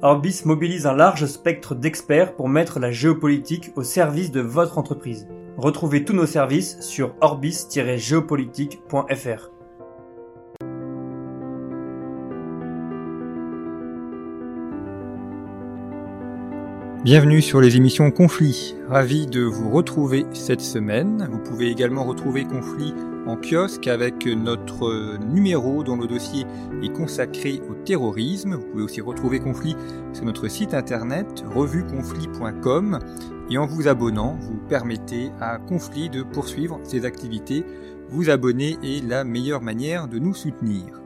Orbis mobilise un large spectre d'experts pour mettre la géopolitique au service de votre entreprise. Retrouvez tous nos services sur orbis-géopolitique.fr. Bienvenue sur les émissions Conflit. Ravi de vous retrouver cette semaine. Vous pouvez également retrouver Conflit en kiosque avec notre numéro dont le dossier est consacré au terrorisme. Vous pouvez aussi retrouver Conflit sur notre site internet revueconflit.com et en vous abonnant, vous permettez à Conflit de poursuivre ses activités. Vous abonner est la meilleure manière de nous soutenir.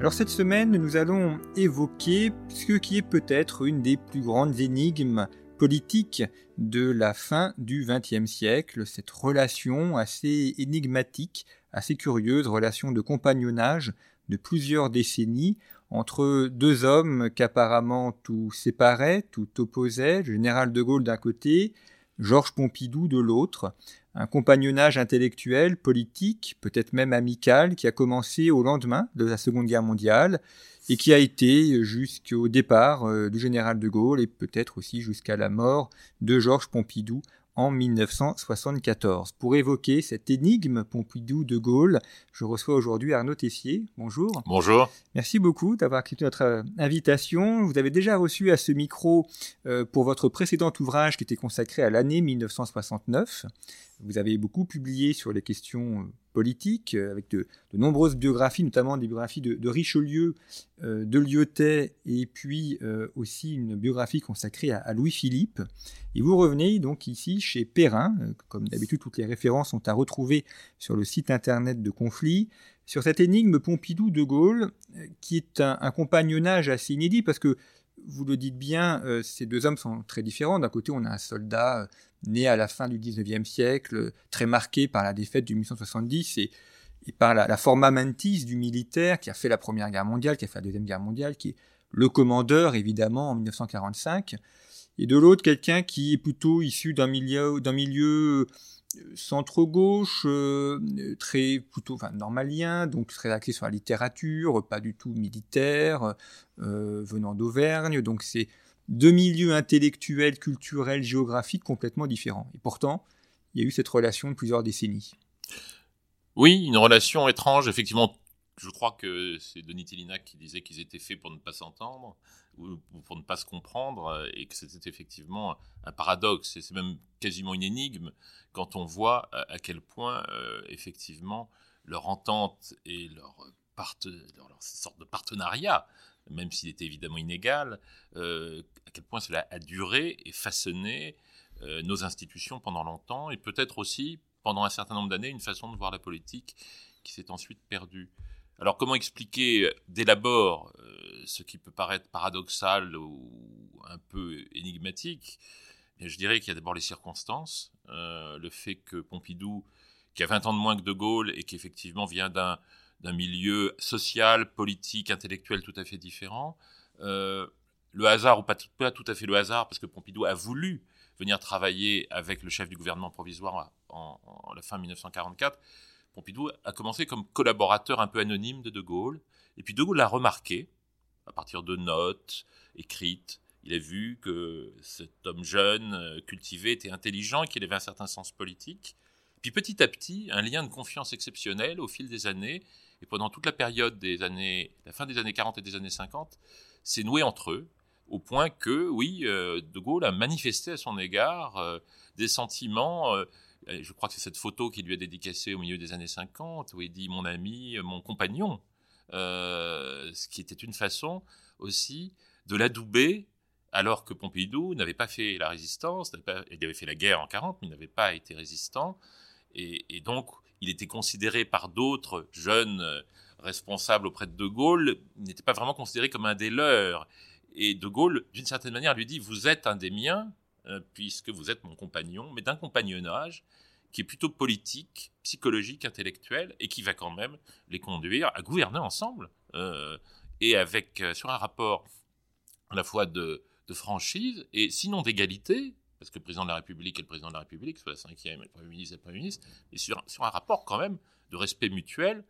Alors cette semaine, nous allons évoquer ce qui est peut-être une des plus grandes énigmes politiques de la fin du XXe siècle, cette relation assez énigmatique, assez curieuse, relation de compagnonnage de plusieurs décennies entre deux hommes qu'apparemment tout séparait, tout opposait, général de Gaulle d'un côté, Georges Pompidou de l'autre, un compagnonnage intellectuel, politique, peut-être même amical, qui a commencé au lendemain de la Seconde Guerre mondiale et qui a été jusqu'au départ euh, du général de Gaulle et peut-être aussi jusqu'à la mort de Georges Pompidou en 1974. Pour évoquer cette énigme Pompidou-De Gaulle, je reçois aujourd'hui Arnaud Tessier. Bonjour. Bonjour. Merci beaucoup d'avoir accepté notre euh, invitation. Vous avez déjà reçu à ce micro euh, pour votre précédent ouvrage qui était consacré à l'année 1969. Vous avez beaucoup publié sur les questions euh, politiques, avec de, nombreuses biographies, notamment des biographies de, Richelieu, de Lyotet, et puis aussi une biographie consacrée à, à Louis-Philippe. Et vous revenez donc ici chez Perrin, comme d'habitude toutes les références sont à retrouver sur le site internet de Conflit, sur cette énigme Pompidou-De Gaulle, qui est un, compagnonnage assez inédit, parce que vous le dites bien, ces deux hommes sont très différents. D'un côté, on a un soldat né à la fin du 19e siècle, très marqué par la défaite de 1870 et, par la, forma du militaire qui a fait la Première Guerre mondiale, qui a fait la Deuxième Guerre mondiale, qui est le commandeur évidemment en 1945, et de l'autre quelqu'un qui est plutôt issu d'un milieu, d'un milieu euh, centre-gauche, euh, très plutôt enfin, normalien, donc très axé sur la littérature, pas du tout militaire, euh, venant d'Auvergne, donc c'est deux milieux intellectuels, culturels, géographiques complètement différents. Et pourtant, il y a eu cette relation de plusieurs décennies. Oui, une relation étrange. Effectivement, je crois que c'est Denis Télinac qui disait qu'ils étaient faits pour ne pas s'entendre pour ne pas se comprendre et que c'était effectivement un paradoxe. Et c'est même quasiment une énigme quand on voit à quel point, euh, effectivement, leur entente et leur, sorte de partenariat même s'il était évidemment inégal, euh, à quel point cela a duré et façonné euh, nos institutions pendant longtemps, et peut-être aussi, pendant un certain nombre d'années, une façon de voir la politique qui s'est ensuite perdue. Alors comment expliquer dès l'abord euh, ce qui peut paraître paradoxal ou un peu énigmatique? Je dirais qu'il y a d'abord les circonstances, le fait que Pompidou, qui a 20 ans de moins que De Gaulle et qui effectivement vient d'un milieu social, politique, intellectuel tout à fait différent. Euh, le hasard, ou pas tout, pas tout à fait le hasard, parce que Pompidou a voulu venir travailler avec le chef du gouvernement provisoire en, la fin 1944. Pompidou a commencé comme collaborateur un peu anonyme de De Gaulle. Et puis De Gaulle l'a remarqué, à partir de notes écrites. Il a vu que cet homme jeune, euh, cultivé, était intelligent qu'il avait un certain sens politique. Puis petit à petit, un lien de confiance exceptionnel au fil des années et pendant toute la période des années, la fin des années 40 et des années 50, s'est noué entre eux, au point que, oui, euh, De Gaulle a manifesté à son égard euh, des sentiments. Euh, je crois que c'est cette photo qui lui est dédicacée au milieu des années 50, où il dit mon ami, mon compagnon, ce qui était une façon aussi de l'adouber alors que Pompidou n'avait pas fait la résistance, il avait fait la guerre en 40, mais il n'avait pas été résistant, et, donc il était considéré par d'autres jeunes euh, responsables auprès de De Gaulle, il n'était pas vraiment considéré comme un des leurs. Et De Gaulle, d'une certaine manière, lui dit, vous êtes un des miens, euh, puisque vous êtes mon compagnon, mais d'un compagnonnage qui est plutôt politique, psychologique, intellectuel, et qui va quand même les conduire à gouverner ensemble, euh, et avec, sur un rapport à la fois de, franchise et sinon d'égalité, parce que le président de la République est le président de la République, soit la cinquième, le Premier ministre est le Premier ministre, et sur, sur un rapport quand même de respect mutuel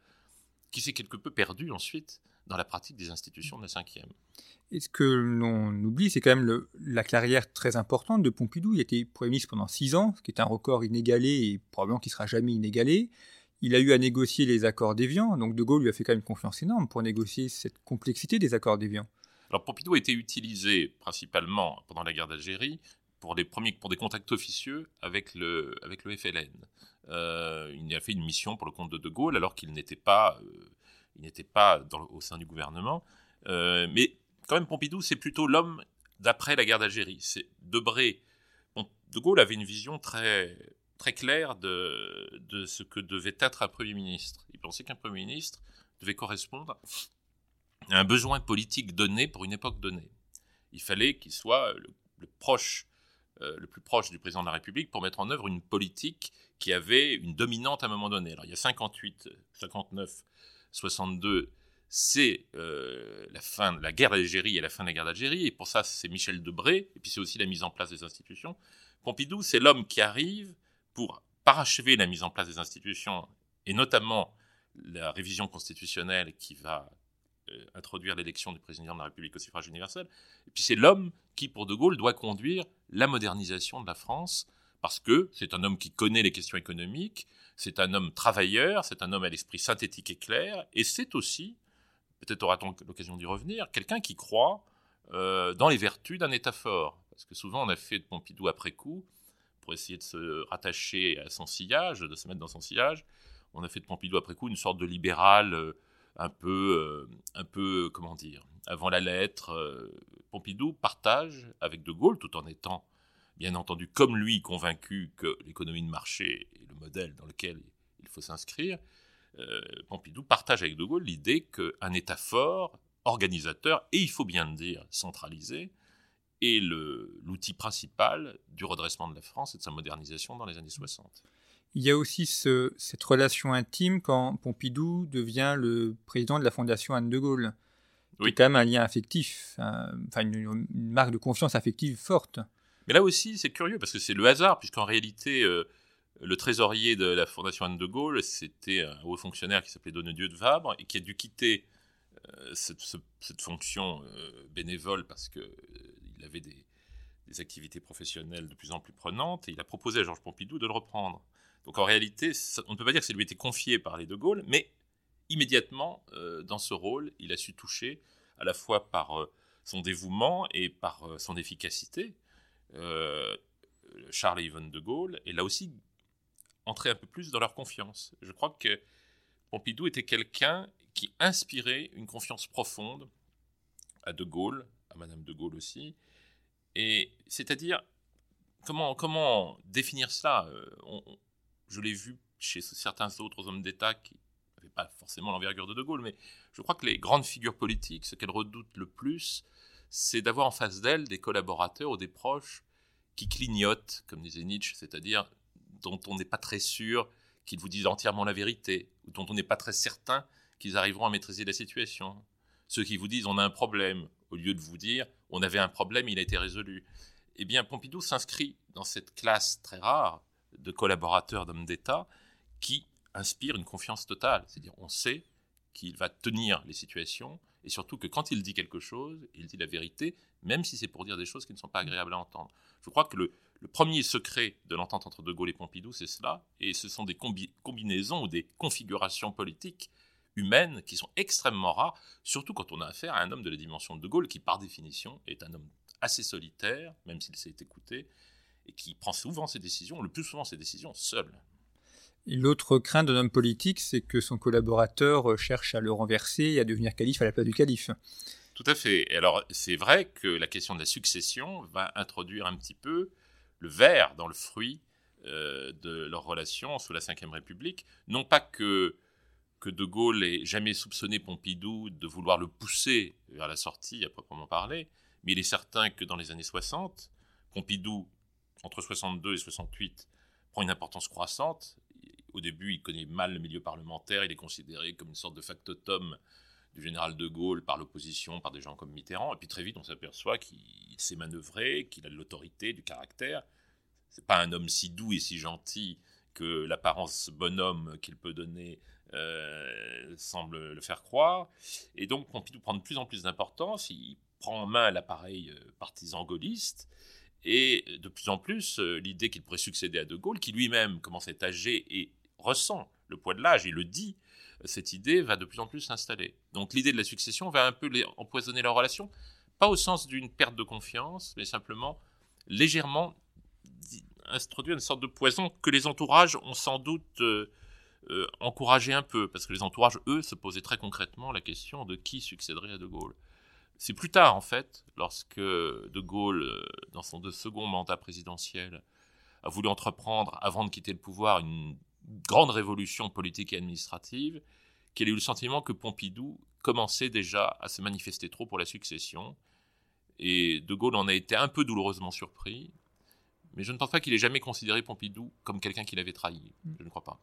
qui s'est quelque peu perdu ensuite dans la pratique des institutions de la cinquième. Et ce que l'on oublie, c'est quand même le, la carrière très importante de Pompidou. Il était Premier ministre pendant six ans, ce qui est un record inégalé et probablement qui sera jamais inégalé. Il a eu à négocier les accords d'Évian, donc De Gaulle lui a fait quand même une confiance énorme pour négocier cette complexité des accords d'Évian. Alors Pompidou a été utilisé principalement pendant la guerre d'Algérie pour des premiers pour des contacts officieux avec le avec le FLN. Euh, il a fait une mission pour le compte de De Gaulle alors qu'il n'était pas euh, il n'était pas au sein du gouvernement. Euh, mais quand même Pompidou c'est plutôt l'homme d'après la guerre d'Algérie. Debré. de Gaulle avait une vision très très claire de, ce que devait être un premier ministre. Il pensait qu'un premier ministre devait correspondre un besoin politique donné pour une époque donnée. Il fallait qu'il soit le, proche, euh, le plus proche du président de la République pour mettre en œuvre une politique qui avait une dominante à un moment donné. Alors il y a 58, 59, 62, c'est euh, la fin de la guerre d'Algérie et la fin de la guerre d'Algérie, et pour ça c'est Michel Debré, et puis c'est aussi la mise en place des institutions. Pompidou, c'est l'homme qui arrive pour parachever la mise en place des institutions, et notamment la révision constitutionnelle qui va euh, introduire l'élection du président de la République au suffrage universel. Et puis c'est l'homme qui, pour De Gaulle, doit conduire la modernisation de la France, parce que c'est un homme qui connaît les questions économiques, c'est un homme travailleur, c'est un homme à l'esprit synthétique et clair, et c'est aussi, peut-être aura-t-on l'occasion d'y revenir, quelqu'un qui croit euh, dans les vertus d'un État fort. Parce que souvent on a fait de Pompidou après coup, pour essayer de se rattacher à son sillage, de se mettre dans son sillage, on a fait de Pompidou après coup une sorte de libéral. Euh, un peu, euh, un peu, comment dire, avant la lettre, Pompidou partage avec De Gaulle, tout en étant, bien entendu, comme lui, convaincu que l'économie de marché est le modèle dans lequel il faut s'inscrire. Euh, Pompidou partage avec De Gaulle l'idée qu'un État fort, organisateur, et il faut bien le dire, centralisé, est l'outil principal du redressement de la France et de sa modernisation dans les années 60. Il y a aussi cette relation intime quand Pompidou devient le président de la Fondation Anne de Gaulle. Oui. quand même un lien affectif, enfin une, marque de confiance affective forte. Mais là aussi, c'est curieux parce que c'est le hasard, puisqu'en réalité, euh, le trésorier de la Fondation Anne de Gaulle, c'était un haut fonctionnaire qui s'appelait Donnedieu de Vabre et qui a dû quitter euh, cette, fonction euh, bénévole parce qu'il il avait des, activités professionnelles de plus en plus prenantes et il a proposé à Georges Pompidou de le reprendre. Donc en réalité, on ne peut pas dire que ça lui était confié par les De Gaulle, mais immédiatement, dans ce rôle, il a su toucher à la fois par son dévouement et par son efficacité Charles et Yvonne De Gaulle, et là aussi entrer un peu plus dans leur confiance. Je crois que Pompidou était quelqu'un qui inspirait une confiance profonde à De Gaulle, à Madame De Gaulle aussi, et c'est-à-dire comment, comment définir cela? Je l'ai vu chez certains autres hommes d'État qui n'avaient pas forcément l'envergure de De Gaulle, mais je crois que les grandes figures politiques, ce qu'elles redoutent le plus, c'est d'avoir en face d'elles des collaborateurs ou des proches qui clignotent, comme disait Nietzsche, c'est-à-dire dont on n'est pas très sûr qu'ils vous disent entièrement la vérité, ou dont on n'est pas très certain qu'ils arriveront à maîtriser la situation. Ceux qui vous disent on a un problème, au lieu de vous dire on avait un problème, il a été résolu. Eh bien, Pompidou s'inscrit dans cette classe très rare de collaborateurs d'hommes d'État qui inspirent une confiance totale. C'est-à-dire, on sait qu'il va tenir les situations et surtout que quand il dit quelque chose, il dit la vérité, même si c'est pour dire des choses qui ne sont pas agréables à entendre. Je crois que le, premier secret de l'entente entre De Gaulle et Pompidou, c'est cela, et ce sont des combinaisons ou des configurations politiques humaines qui sont extrêmement rares, surtout quand on a affaire à un homme de la dimension de De Gaulle, qui par définition est un homme assez solitaire, même s'il s'est écouté, et qui prend souvent ses décisions, le plus souvent ses décisions seul. L'autre crainte d'un homme politique, c'est que son collaborateur cherche à le renverser et à devenir calife à la place du calife. Tout à fait. Alors, c'est vrai que la question de la succession va introduire un petit peu le verre dans le fruit euh, de leur relation sous la Ve République. Non pas que, que De Gaulle ait jamais soupçonné Pompidou de vouloir le pousser vers la sortie, à proprement parler, mais il est certain que dans les années 60, Pompidou, entre 62 et 68, prend une importance croissante. Au début, il connaît mal le milieu parlementaire, il est considéré comme une sorte de factotum du général de Gaulle par l'opposition, par des gens comme Mitterrand. Et puis très vite, on s'aperçoit qu'il sait manœuvrer, qu'il a de l'autorité, du caractère. C'est pas un homme si doux et si gentil que l'apparence bonhomme qu'il peut donner euh, semble le faire croire. Et donc Pompidou prend de plus en plus d'importance. Il prend en main l'appareil euh, partisan gaulliste. Et de plus en plus, euh, l'idée qu'il pourrait succéder à De Gaulle, qui lui-même commence à être âgé et ressent le poids de l'âge et le dit, cette idée va de plus en plus s'installer. Donc l'idée de la succession va un peu empoisonner leur relation, pas au sens d'une perte de confiance, mais simplement légèrement introduire une sorte de poison que les entourages ont sans doute euh, euh, encouragé un peu, parce que les entourages, eux, se posaient très concrètement la question de qui succéderait à De Gaulle. C'est plus tard, en fait, lorsque De Gaulle, euh, dans son second mandat présidentiel, a voulu entreprendre, avant de quitter le pouvoir, une grande révolution politique et administrative, qu'il a eu le sentiment que Pompidou commençait déjà à se manifester trop pour la succession. Et De Gaulle en a été un peu douloureusement surpris. Mais je ne pense pas qu'il ait jamais considéré Pompidou comme quelqu'un qu'il avait trahi. Je ne crois pas.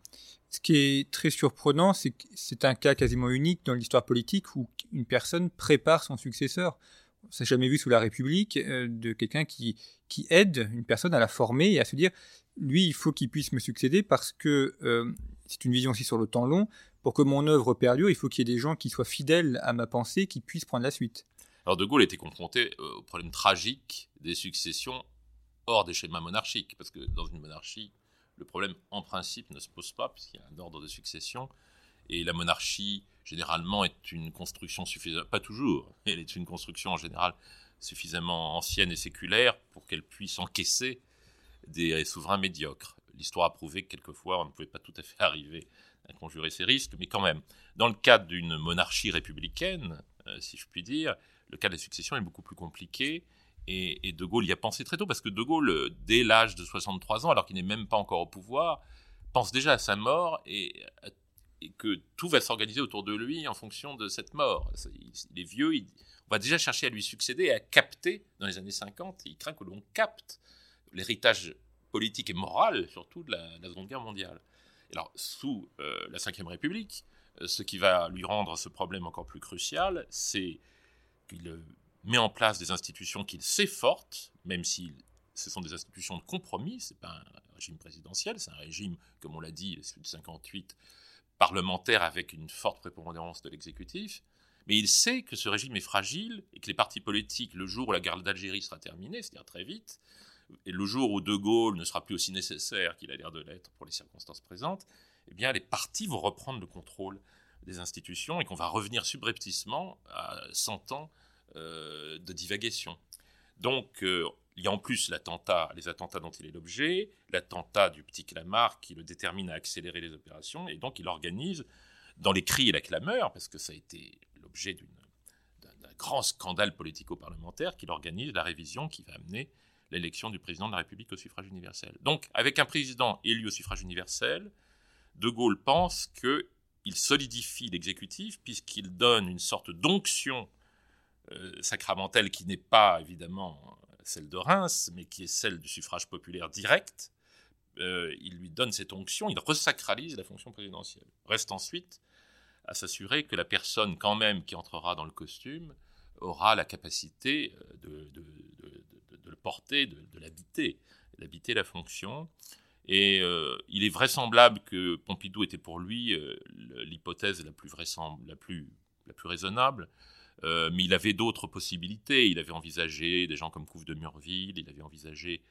Ce qui est très surprenant, c'est que c'est un cas quasiment unique dans l'histoire politique où une personne prépare son successeur. On s'est jamais vu sous la République euh, de quelqu'un qui, qui aide une personne à la former et à se dire lui, il faut qu'il puisse me succéder parce que euh, c'est une vision aussi sur le temps long. Pour que mon œuvre perdure, il faut qu'il y ait des gens qui soient fidèles à ma pensée, qui puissent prendre la suite. Alors De Gaulle était confronté euh, au problème tragique des successions hors des schémas monarchiques, parce que dans une monarchie, le problème en principe ne se pose pas, puisqu'il y a un ordre de succession, et la monarchie, généralement, est une construction suffisamment, pas toujours, elle est une construction en général suffisamment ancienne et séculaire pour qu'elle puisse encaisser des souverains médiocres. L'histoire a prouvé que quelquefois on ne pouvait pas tout à fait arriver à conjurer ces risques, mais quand même, dans le cadre d'une monarchie républicaine, euh, si je puis dire, le cas de la succession est beaucoup plus compliqué. Et, De Gaulle y a pensé très tôt, parce que De Gaulle, euh, dès l'âge de 63 ans, alors qu'il n'est même pas encore au pouvoir, pense déjà à sa mort et, que tout va s'organiser autour de lui en fonction de cette mort. Il, est vieux, on va déjà chercher à lui succéder et à capter, dans les années 50, il craint que l'on capte l'héritage politique et moral, surtout de la, Seconde Guerre mondiale. alors, sous euh, la Ve République, euh, ce qui va lui rendre ce problème encore plus crucial, c'est qu'il met en place des institutions qu'il sait fortes, même si ce sont des institutions de compromis, c'est pas un régime présidentiel, c'est un régime, comme on l'a dit, celui de 58, parlementaire avec une forte prépondérance de l'exécutif, mais il sait que ce régime est fragile et que les partis politiques, le jour où la guerre d'Algérie sera terminée, c'est-à-dire très vite, et le jour où De Gaulle ne sera plus aussi nécessaire qu'il a l'air de l'être pour les circonstances présentes, eh bien les partis vont reprendre le contrôle des institutions et qu'on va revenir subrepticement à 100 ans de divagation. Donc euh, il y a en plus l'attentat, les attentats dont il est l'objet, l'attentat du petit Clamart qui le détermine à accélérer les opérations, et donc il organise, dans les cris et la clameur, parce que ça a été l'objet d'un grand scandale politico-parlementaire, qu'il organise la révision qui va amener l'élection du président de la République au suffrage universel. Donc, avec un président élu au suffrage universel, De Gaulle pense qu'il solidifie l'exécutif puisqu'il donne une sorte d'onction euh, sacramentelle qui n'est pas évidemment celle de Reims, mais qui est celle du suffrage populaire direct. Euh, il lui donne cette onction, il resacralise la fonction présidentielle. Reste ensuite à s'assurer que la personne quand même qui entrera dans le costume aura la capacité euh, de, le porter, de, l'habiter, d'habiter la fonction. Et euh, il est vraisemblable que Pompidou était pour lui euh, l'hypothèse la plus, la plus raisonnable. Euh, mais il avait d'autres possibilités. Il avait envisagé des gens comme Couve de Murville, il avait envisagé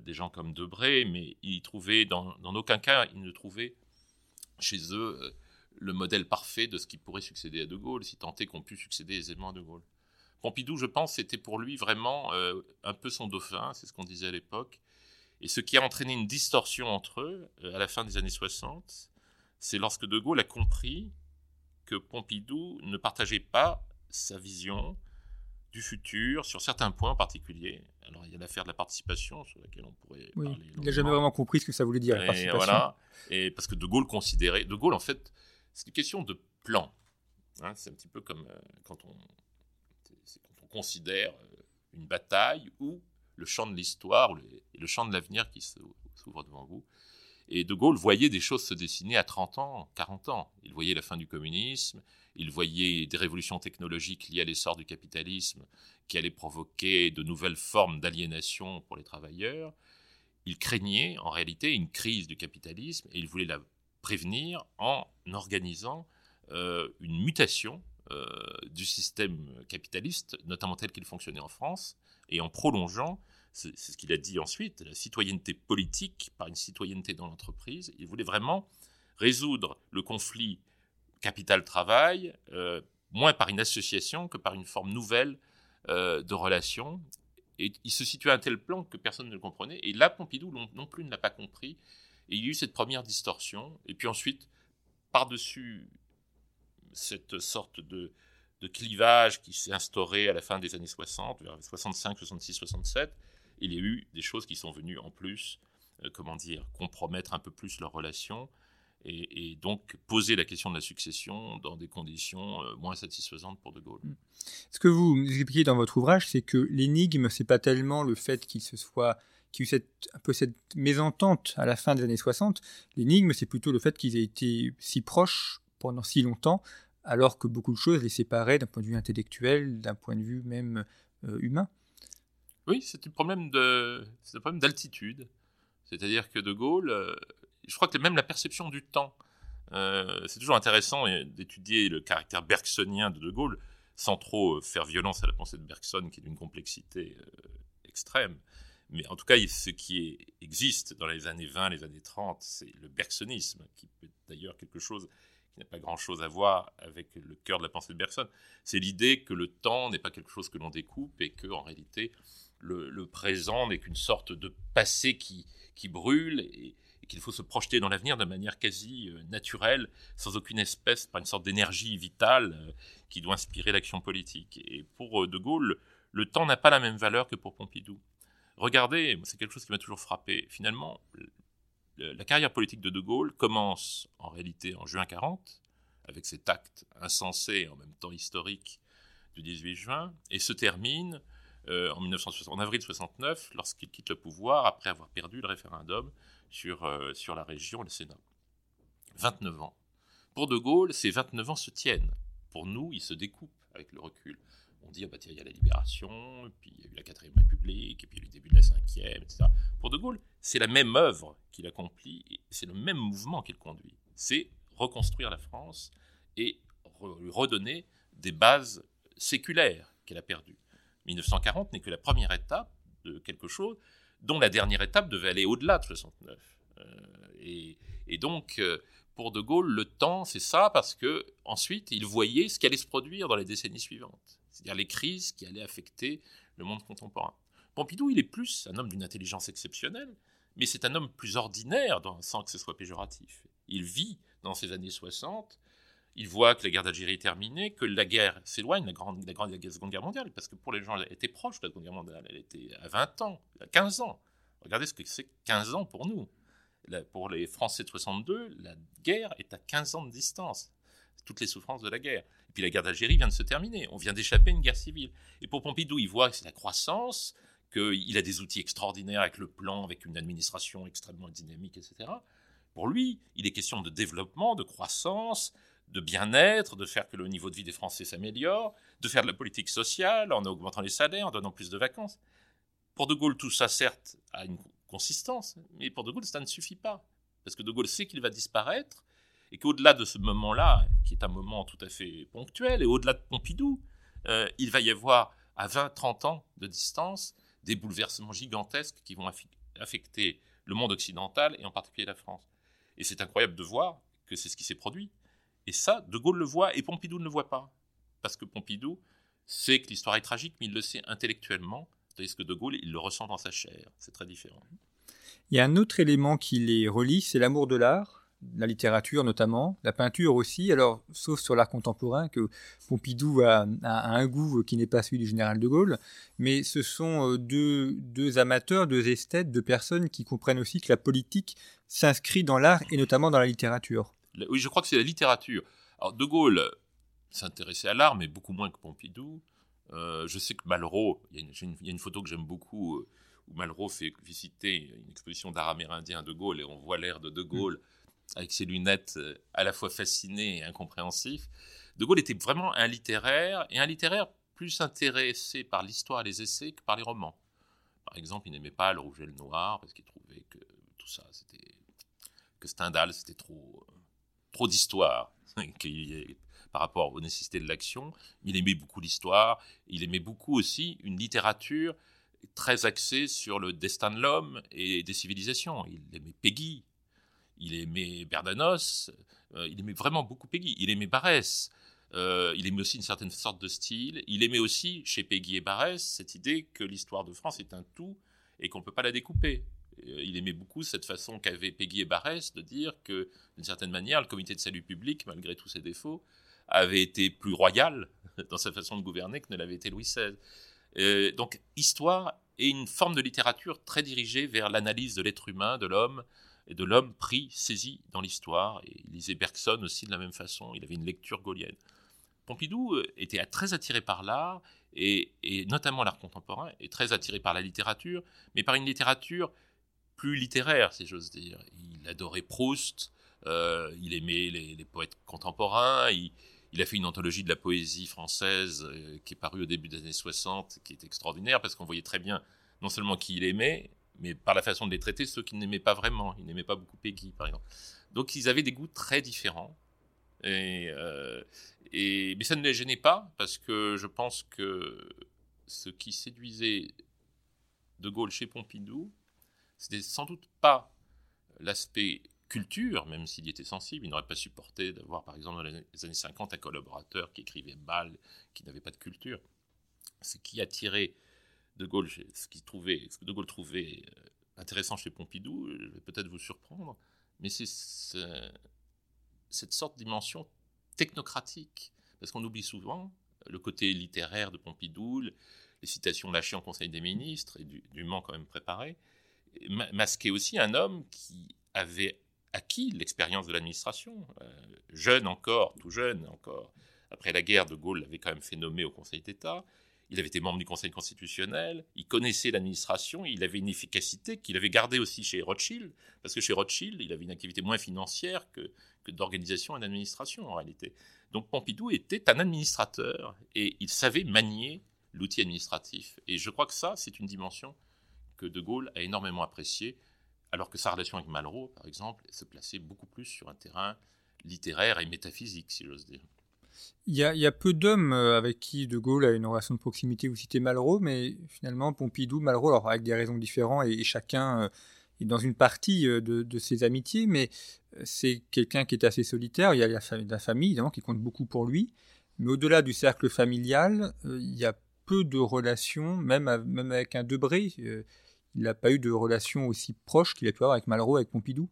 des gens comme Debré, mais il trouvait, dans, aucun cas, il ne trouvait chez eux le modèle parfait de ce qui pourrait succéder à De Gaulle, si tant est qu'on pu succéder aisément à De Gaulle. Pompidou, je pense, c'était pour lui vraiment euh, un peu son dauphin, c'est ce qu'on disait à l'époque. Et ce qui a entraîné une distorsion entre eux euh, à la fin des années 60, c'est lorsque De Gaulle a compris que Pompidou ne partageait pas sa vision du futur sur certains points en particulier. Alors, il y a l'affaire de la participation sur laquelle on pourrait Oui, parler. il n'a jamais vraiment compris ce que ça voulait dire, la Et participation. voilà. Et parce que De Gaulle considérait. De Gaulle, en fait, c'est une question de plan. Hein, c'est un petit peu comme euh, quand, on, quand considère euh, une bataille ou le champ de l'histoire ou le, et le champ de l'avenir qui s'ouvre devant vous. Et De Gaulle voyait des choses se dessiner à 30 ans, 40 ans. Il voyait la fin du communisme, il voyait des révolutions technologiques liées à l'essor du capitalisme qui allaient provoquer de nouvelles formes d'aliénation pour les travailleurs. Il craignait en réalité une crise du capitalisme et il voulait la prévenir en organisant euh, une mutation euh, du système capitaliste, notamment tel qu'il fonctionnait en France, et en prolongeant, c'est ce qu'il a dit ensuite, la citoyenneté politique par une citoyenneté dans l'entreprise. Il voulait vraiment résoudre le conflit capital-travail, euh, moins par une association que par une forme nouvelle euh, de relation. Et il se situait à un tel plan que personne ne le comprenait. Et là, Pompidou non, non plus ne l'a pas compris. Et il y a eu cette première distorsion. Et puis ensuite, par-dessus cette sorte de, de clivage qui s'est instauré à la fin des années 60, vers 65, 66, 67, il y a eu des choses qui sont venues en plus, euh, comment dire, compromettre un peu plus leur relation et, donc poser la question de la succession dans des conditions euh, moins satisfaisantes pour De Gaulle. Ce que vous expliquez dans votre ouvrage, c'est que l'énigme, c'est pas tellement le fait qu'il se soit ait eu cette, un peu cette mésentente à la fin des années 60. L'énigme, c'est plutôt le fait qu'ils aient été si proches pendant si longtemps, alors que beaucoup de choses les séparaient d'un point de vue intellectuel, d'un point de vue même euh, humain. Oui, c'est un problème d'altitude. C'est-à-dire que De Gaulle, euh, je crois que même la perception du temps, euh, c'est toujours intéressant d'étudier le caractère bergsonien de De Gaulle, sans trop euh, faire violence à la pensée de Bergson, qui est d'une complexité extrême. Mais en tout cas, ce qui existe dans les années 20, les années 30, c'est le bergsonisme, qui peut être d'ailleurs quelque chose qui n'a pas grand-chose à voir avec le cœur de la pensée de Bergson. C'est l'idée que le temps n'est pas quelque chose que l'on découpe et que, en réalité, le, présent n'est qu'une sorte de passé qui, brûle et, et qu'il faut se projeter dans l'avenir de manière quasi euh, naturelle, sans aucune espèce, par une sorte d'énergie vitale euh, qui doit inspirer l'action politique. Et pour euh, De Gaulle, le temps n'a pas la même valeur que pour Pompidou. Regardez, c'est quelque chose qui m'a toujours frappé. Finalement, le- la carrière politique de De Gaulle commence en réalité en juin 40, avec cet acte insensé et en même temps historique du 18 juin, et se termine euh, en, 1960 en avril 69, lorsqu'il quitte le pouvoir après avoir perdu le référendum sur, euh, sur la région et le Sénat. 29 ans. Pour De Gaulle, ces 29 ans se tiennent. Pour nous, ils se découpent avec le recul. On dit, ah bah il y a la libération, puis il y a eu la quatrième république, et puis il y a eu le début de la cinquième, etc. Pour De Gaulle, c'est la même œuvre qu'il accomplit, c'est le même mouvement qu'il conduit. C'est reconstruire la France et lui redonner des bases séculaires qu'elle a perdues. 1940 n'est que la première étape de quelque chose dont la dernière étape devait aller au-delà de 69. Euh, et, donc, euh, pour De Gaulle, le temps, c'est ça, parce que ensuite, il voyait ce qui allait se produire dans les décennies suivantes, c'est-à-dire les crises qui allaient affecter le monde contemporain. Pompidou, il est plus un homme d'une intelligence exceptionnelle, mais c'est un homme plus ordinaire, sans que ce soit péjoratif. Il vit dans ces années 60, il voit que la guerre d'Algérie est terminée, que la guerre s'éloigne, la grande, la grande la Seconde Guerre mondiale, parce que pour les gens, elle était proche la Seconde Guerre mondiale, elle était à 20 ans, à 15 ans. Regardez ce que c'est 15 ans pour nous. Pour les Français de 62, la guerre est à 15 ans de distance. Toutes les souffrances de la guerre. Et puis la guerre d'Algérie vient de se terminer. On vient d'échapper à une guerre civile. Et pour Pompidou, il voit que c'est la croissance, qu'il a des outils extraordinaires avec le plan, avec une administration extrêmement dynamique, etc. Pour lui, il est question de développement, de croissance, de bien-être, de faire que le niveau de vie des Français s'améliore, de faire de la politique sociale en augmentant les salaires, en donnant plus de vacances. Pour De Gaulle, tout ça, certes, a une consistance, mais pour De Gaulle, ça ne suffit pas. Parce que De Gaulle sait qu'il va disparaître, et qu'au-delà de ce moment-là, qui est un moment tout à fait ponctuel, et au-delà de Pompidou, euh, il va y avoir, à 20-30 ans de distance, des bouleversements gigantesques qui vont affecter le monde occidental, et en particulier la France. Et c'est incroyable de voir que c'est ce qui s'est produit. Et ça, De Gaulle le voit, et Pompidou ne le voit pas. Parce que Pompidou sait que l'histoire est tragique, mais il le sait intellectuellement, tandis que De Gaulle, il le ressent dans sa chair. C'est très différent. Il y a un autre élément qui les relie, c'est l'amour de l'art. la littérature notamment, la peinture aussi, alors sauf sur l'art contemporain que Pompidou a, un goût qui n'est pas celui du général de Gaulle, mais ce sont euh, deux, deux amateurs, deux esthètes, deux personnes qui comprennent aussi que la politique s'inscrit dans l'art et notamment dans la littérature. Oui, je crois que c'est la littérature. Alors de Gaulle s'intéressait à l'art, mais beaucoup moins que Pompidou. Euh, je sais que Malraux, il y, a une photo que j'aime beaucoup euh, où Malraux fait visiter une exposition d'art amérindien de Gaulle et on voit l'air de De Gaulle avec ses lunettes euh, à la fois fascinées et incompréhensif. De Gaulle était vraiment un littéraire et un littéraire plus intéressé par l'histoire et les essais que par les romans. Par exemple, il n'aimait pas le rouge et le noir parce qu'il trouvait que tout ça, c'était que Stendhal, c'était trop trop d'histoire par rapport aux nécessités de l'action. Il aimait beaucoup l'histoire. Il aimait beaucoup aussi une littérature très axée sur le destin de l'homme et des civilisations. Il aimait Peggy, il aimait Berdanos, euh, il aimait vraiment beaucoup Peggy, il aimait Barès, euh, il aimait aussi une certaine sorte de style, il aimait aussi chez Peggy et Barès cette idée que l'histoire de France est un tout et qu'on ne peut pas la découper. Euh, il aimait beaucoup cette façon qu'avaient Peggy et Barès de dire que, d'une certaine manière, le comité de salut public, malgré tous ses défauts, avait été plus royal dans sa façon de gouverner que ne l'avait été Louis XVI. donc, histoire est une forme de littérature très dirigée vers l'analyse de l'être humain, de l'homme, et de l'homme pris, saisi dans l'histoire. Et il lisait Bergson aussi de la même façon, il avait une lecture gaulienne. Pompidou euh, était très attiré par l'art, et, notamment l'art contemporain, et très attiré par la littérature, mais par une littérature plus littéraire, si j'ose dire. Il adorait Proust, euh, il aimait les, poètes contemporains, il, a fait une anthologie de la poésie française euh, qui est parue au début des années 60, qui est extraordinaire, parce qu'on voyait très bien non seulement qui il aimait, mais par la façon de les traiter, ceux qui n'aimaient pas vraiment. Ils n'aimaient pas beaucoup Peggy, par exemple. Donc ils avaient des goûts très différents. Et, euh, mais ça ne les gênait pas, parce que je pense que ce qui séduisait De Gaulle chez Pompidou, c'était sans doute pas l'aspect culture, même s'il y était sensible. Il n'aurait pas supporté d'avoir, par exemple, dans les années 50, un collaborateur qui écrivait mal, qui n'avait pas de culture. Ce qui attirait de Gaulle, ce, qu'il trouvait, ce que De Gaulle trouvait euh, intéressant chez Pompidou, je vais peut-être vous surprendre, mais c'est cette sorte de dimension technocratique. Parce qu'on oublie souvent le côté littéraire de Pompidou, les citations lâchées en Conseil des ministres et du, du quand même préparé, masquait aussi un homme qui avait acquis l'expérience de l'administration, euh, jeune encore, tout jeune encore. Après la guerre, De Gaulle l'avait quand même fait nommer au Conseil d'État il avait été membre du Conseil constitutionnel, il connaissait l'administration, il avait une efficacité qu'il avait gardée aussi chez Rothschild, parce que chez Rothschild, il avait une activité moins financière que, que d'organisation et d'administration en réalité. Donc Pompidou était un administrateur et il savait manier l'outil administratif. Et je crois que ça, c'est une dimension que De Gaulle a énormément appréciée, alors que sa relation avec Malraux, par exemple, se plaçait beaucoup plus sur un terrain littéraire et métaphysique, si j'ose dire. Il y, a, peu d'hommes euh, avec qui De Gaulle a une relation de proximité. Vous citez Malraux, mais finalement, Pompidou, Malraux, alors avec des raisons différentes, et, chacun euh, est dans une partie euh, de, ses amitiés, mais c'est quelqu'un qui est assez solitaire. Il y a la, la famille, évidemment, qui compte beaucoup pour lui. Mais au-delà du cercle familial, il y a peu de relations, même avec un Debré. Il n'a pas eu de relation aussi proche qu'il a pu avoir avec Malraux, avec Pompidou?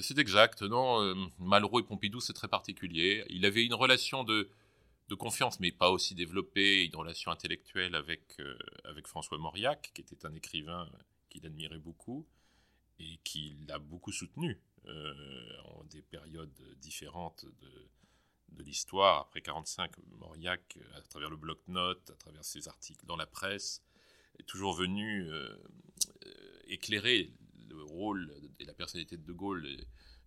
C'est exact, non euh, Malraux et Pompidou, c'est très particulier. Il avait une relation de, de confiance, mais pas aussi développée, une relation intellectuelle avec, euh, avec François Mauriac, qui était un écrivain qu'il admirait beaucoup et qui l'a beaucoup soutenu euh, en des périodes différentes de, de l'histoire. Après 45, Mauriac, à travers le bloc-notes, à travers ses articles dans la presse, est toujours venu éclairer le rôle et la personnalité de De Gaulle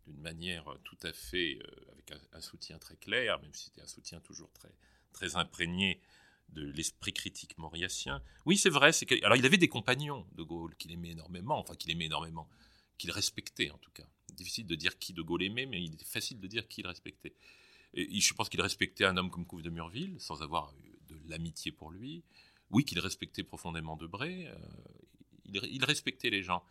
d'une manière tout à fait, euh, avec un, soutien très clair, même si c'était un soutien toujours très, très imprégné de l'esprit critique mauriacien. Oui, c'est vrai. Alors, il avait des compagnons, De Gaulle, qu'il aimait énormément, enfin, qu'il aimait énormément, qu'il respectait en tout cas. Difficile de dire qui De Gaulle aimait, mais il est facile de dire qui il respectait. Et je pense qu'il respectait un homme comme Couve de Murville, sans avoir de l'amitié pour lui. Oui, qu'il respectait profondément Debré. Euh, il, respectait les gens.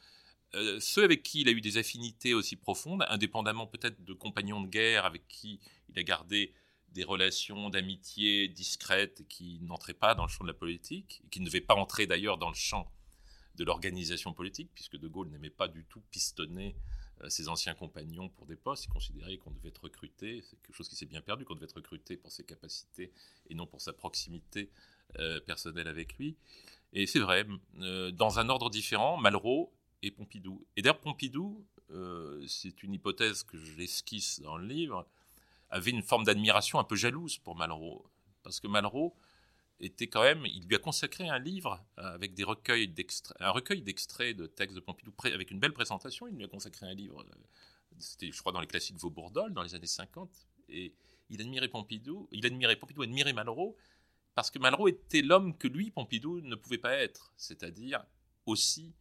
Euh, ceux avec qui il a eu des affinités aussi profondes, indépendamment peut-être de compagnons de guerre avec qui il a gardé des relations d'amitié discrètes qui n'entraient pas dans le champ de la politique, et qui ne devaient pas entrer d'ailleurs dans le champ de l'organisation politique, puisque De Gaulle n'aimait pas du tout pistonner ses anciens compagnons pour des postes. Il considérait qu'on devait être recruté, c'est quelque chose qui s'est bien perdu, qu'on devait être recruté pour ses capacités et non pour sa proximité personnelle avec lui. Et c'est vrai, dans un ordre différent, Malraux et Pompidou. Et d'ailleurs, Pompidou, c'est une hypothèse que j'esquisse dans le livre, avait une forme d'admiration un peu jalouse pour Malraux. Parce que Malraux était quand même, il lui a consacré un livre euh, avec des recueils d'extraits, un recueil d'extraits de textes de Pompidou, avec une belle présentation. Il lui a consacré un livre, euh, c'était, je crois, dans les classiques Vaubourdol, dans les années 50. Et il admirait Pompidou, il admirait Pompidou, admirait Malraux, parce que Malraux était l'homme que lui, Pompidou, ne pouvait pas être, c'est-à-dire aussi